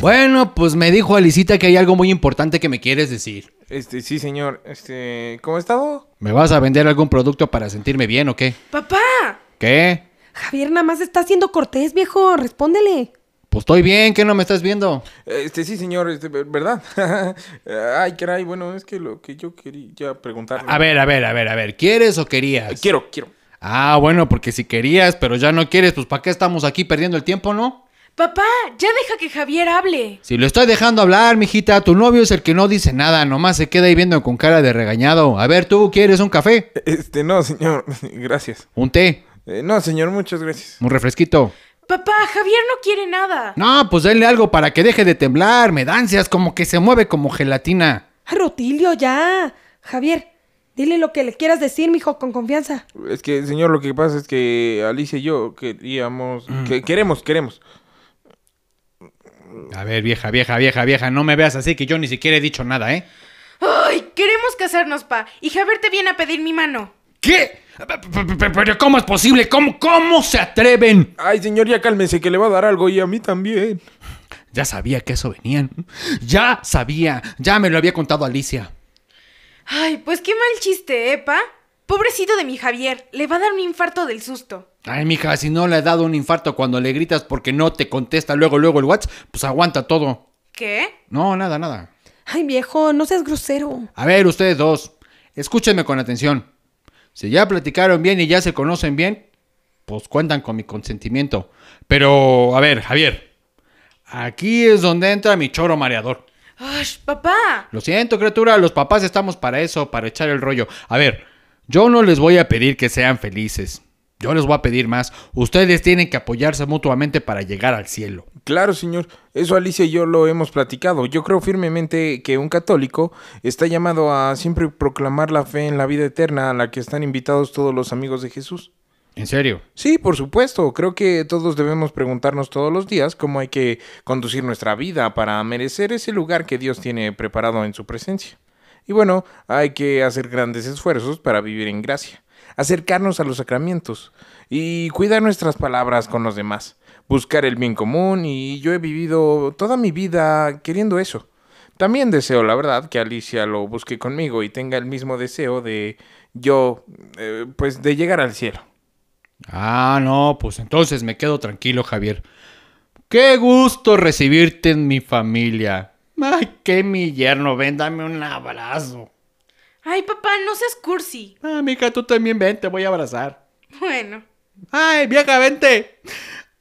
Bueno, pues me dijo Alicita que hay algo muy importante que me quieres decir. Este, sí, señor. Este, ¿cómo ha estado? ¿Me vas a vender algún producto para sentirme bien o qué? ¡Papá! ¿Qué? Javier nada más está haciendo cortés, viejo. Respóndele. Pues estoy bien, ¿qué no me estás viendo? Este, sí, señor, este, ¿verdad? Ay, caray, bueno, es que lo que yo quería preguntarle. A ver, a ver, a ver, a ver, ¿quieres o querías? Quiero, quiero. Ah, bueno, porque si querías, pero ya no quieres, pues ¿para qué estamos aquí perdiendo el tiempo, no? Papá, ya deja que Javier hable. Si lo estoy dejando hablar, mijita, tu novio es el que no dice nada, nomás se queda ahí viendo con cara de regañado. A ver, ¿tú quieres un café? Este, no, señor, gracias. ¿Un té? Eh, no, señor, muchas gracias. ¿Un refresquito? Papá, Javier no quiere nada. No, pues denle algo para que deje de temblar, me da ansias, como que se mueve como gelatina. Ay, Rutilio, ya. Javier, dile lo que le quieras decir, mijo, con confianza. Es que, señor, lo que pasa es que Alicia y yo queríamos... Que, queremos, queremos. A ver, vieja, vieja, vieja, vieja, no me veas así que yo ni siquiera he dicho nada, ¿eh? Ay, queremos casarnos, pa. Y Javier te viene a pedir mi mano. ¿Qué? ¿Pero cómo es posible? ¿Cómo, cómo se atreven? Ay, señor, ya cálmese que le va a dar algo y a mí también. Ya sabía que eso venían. Ya sabía. Ya me lo había contado Alicia. Ay, pues qué mal chiste, ¿eh, pa? Pobrecito de mi Javier. Le va a dar un infarto del susto. Ay, mija, si no le ha dado un infarto cuando le gritas porque no te contesta luego, luego el WhatsApp, pues aguanta todo. ¿Qué? No, nada, nada. Ay, viejo, no seas grosero. A ver, ustedes dos, escúchenme con atención. Si ya platicaron bien y ya se conocen bien, pues cuentan con mi consentimiento. Pero, a ver, Javier, aquí es donde entra mi choro mareador. Ay, papá. Lo siento, criatura, los papás estamos para eso, para echar el rollo. A ver, yo no les voy a pedir que sean felices. Yo les voy a pedir más. Ustedes tienen que apoyarse mutuamente para llegar al cielo. Claro, señor. Eso Alicia y yo lo hemos platicado. Yo creo firmemente que un católico está llamado a siempre proclamar la fe en la vida eterna a la que están invitados todos los amigos de Jesús. ¿En serio? Sí, por supuesto. Creo que todos debemos preguntarnos todos los días cómo hay que conducir nuestra vida para merecer ese lugar que Dios tiene preparado en su presencia. Y bueno, hay que hacer grandes esfuerzos para vivir en gracia, acercarnos a los sacramentos y cuidar nuestras palabras con los demás, buscar el bien común y yo he vivido toda mi vida queriendo eso. También deseo, la verdad, que Alicia lo busque conmigo y tenga el mismo deseo de yo, eh, pues, de llegar al cielo. Ah, no, pues entonces me quedo tranquilo, Javier. Qué gusto recibirte en mi familia. Ay, qué mi yerno, ven, dame un abrazo. Ay, papá, no seas cursi. Ah, mija, tú también ven, te voy a abrazar. Bueno. Ay, vieja, vente.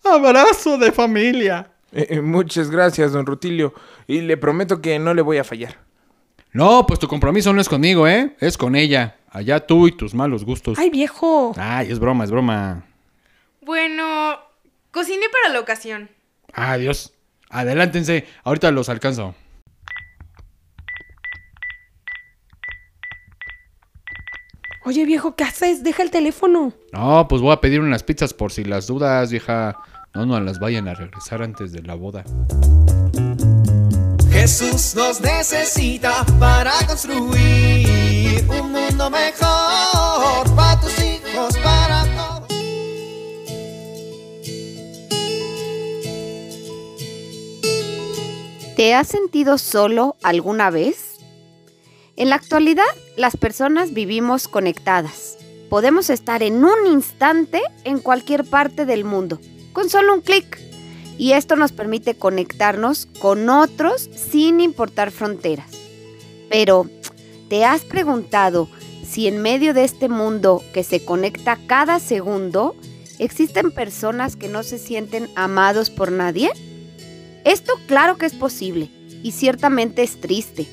Abrazo de familia. Eh, eh, muchas gracias, don Rutilio, y le prometo que no le voy a fallar. No, pues tu compromiso no es conmigo, ¿eh? Es con ella. Allá tú y tus malos gustos. Ay, viejo. Ay, es broma, es broma. Bueno, cociné para la ocasión. Adiós. Adelántense, ahorita los alcanzo. Oye, viejo, ¿qué haces? Deja el teléfono. No, pues voy a pedir unas pizzas por si las dudas, vieja. No nos las vayan a regresar antes de la boda. Jesús nos necesita para construir un mundo mejor para tus hijos, para todos. ¿Te has sentido solo alguna vez? En la actualidad, las personas vivimos conectadas. Podemos estar en un instante en cualquier parte del mundo, con solo un clic. y esto nos permite conectarnos con otros sin importar fronteras. Pero, ¿te has preguntado si en medio de este mundo que se conecta cada segundo, existen personas que no se sienten amados por nadie? Esto claro que es posible y ciertamente es triste.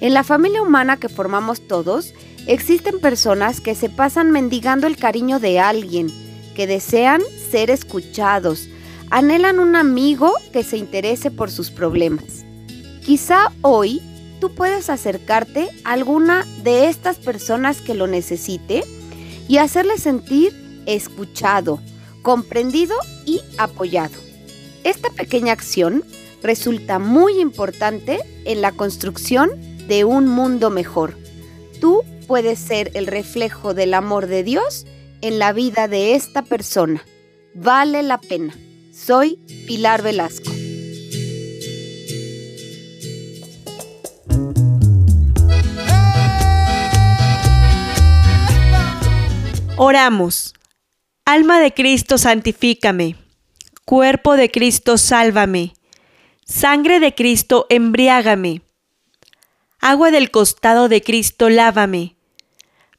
En la familia humana que formamos todos, existen personas que se pasan mendigando el cariño de alguien, que desean ser escuchados, anhelan un amigo que se interese por sus problemas. Quizá hoy tú puedes acercarte a alguna de estas personas que lo necesite y hacerle sentir escuchado, comprendido y apoyado. Esta pequeña acción resulta muy importante en la construcción de un mundo mejor. Tú puedes ser el reflejo del amor de Dios en la vida de esta persona. Vale la pena. Soy Pilar Velasco. Oramos. Alma de Cristo, santifícame. Cuerpo de Cristo, sálvame. Sangre de Cristo, embriágame. Agua del costado de Cristo, lávame.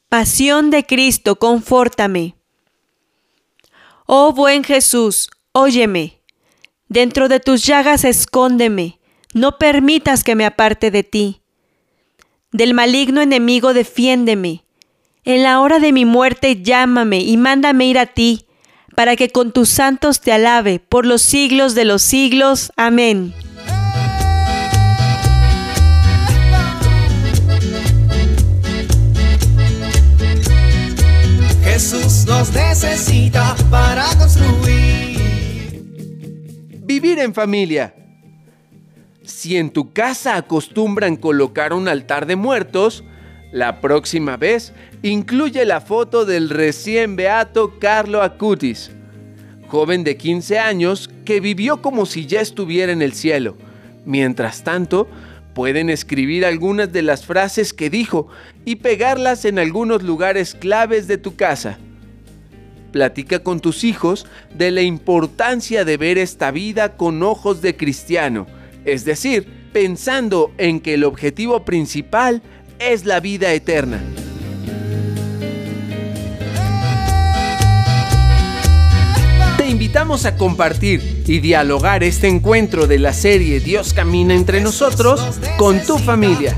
Pasión de Cristo, confórtame. Oh buen Jesús, óyeme. Dentro de tus llagas escóndeme. No permitas que me aparte de ti. Del maligno enemigo defiéndeme. En la hora de mi muerte llámame y mándame ir a ti, para que con tus santos te alabe por los siglos de los siglos. Amén. Nos necesita para construir. Vivir en familia. Si en tu casa acostumbran colocar un altar de muertos, la próxima vez incluye la foto del recién beato Carlo Acutis, joven de 15 años que vivió como si ya estuviera en el cielo. Mientras tanto, pueden escribir algunas de las frases que dijo y pegarlas en algunos lugares claves de tu casa. Platica con tus hijos de la importancia de ver esta vida con ojos de cristiano, es decir, pensando en que el objetivo principal es la vida eterna. Te invitamos a compartir y dialogar este encuentro de la serie Dios camina entre nosotros con tu familia.